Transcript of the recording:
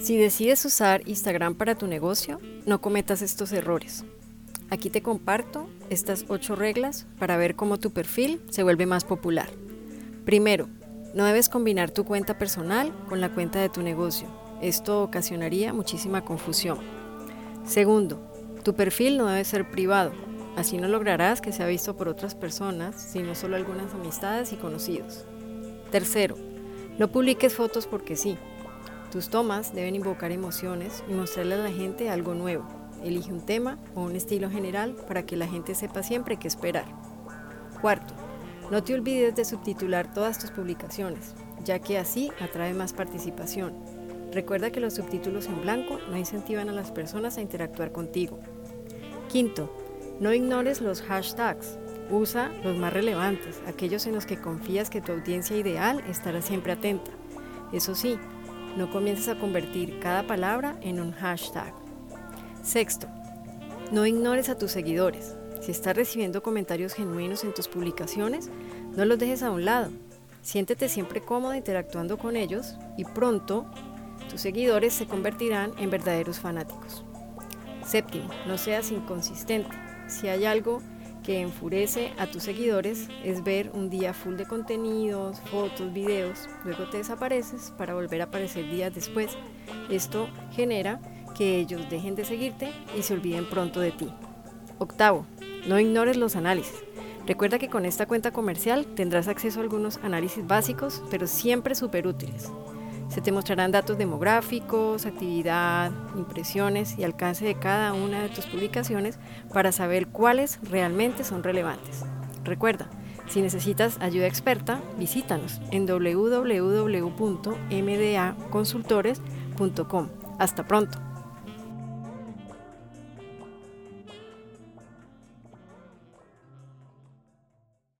Si decides usar Instagram para tu negocio, no cometas estos errores. Aquí te comparto estas ocho reglas para ver cómo tu perfil se vuelve más popular. Primero, no debes combinar tu cuenta personal con la cuenta de tu negocio. Esto ocasionaría muchísima confusión. Segundo, tu perfil no debe ser privado. Así no lograrás que sea visto por otras personas, sino solo algunas amistades y conocidos. Tercero, no publiques fotos porque sí. Tus tomas deben invocar emociones y mostrarle a la gente algo nuevo. Elige un tema o un estilo general para que la gente sepa siempre qué esperar. Cuarto, no te olvides de subtitular todas tus publicaciones, ya que así atrae más participación. Recuerda que los subtítulos en blanco no incentivan a las personas a interactuar contigo. Quinto, no ignores los hashtags. Usa los más relevantes, aquellos en los que confías que tu audiencia ideal estará siempre atenta. Eso sí, no comiences a convertir cada palabra en un hashtag. Sexto, no ignores a tus seguidores. Si estás recibiendo comentarios genuinos en tus publicaciones, no los dejes a un lado. Siéntete siempre cómodo interactuando con ellos y pronto tus seguidores se convertirán en verdaderos fanáticos. Séptimo, no seas inconsistente. Si hay algo que enfurece a tus seguidores es ver un día full de contenidos, fotos, videos, luego te desapareces para volver a aparecer días después. Esto genera que ellos dejen de seguirte y se olviden pronto de ti. Octavo, no ignores los análisis. Recuerda que con esta cuenta comercial tendrás acceso a algunos análisis básicos, pero siempre súper útiles. Se te mostrarán datos demográficos, actividad, impresiones y alcance de cada una de tus publicaciones para saber cuáles realmente son relevantes. Recuerda, si necesitas ayuda experta, visítanos en www.mdaconsultores.com. Hasta pronto.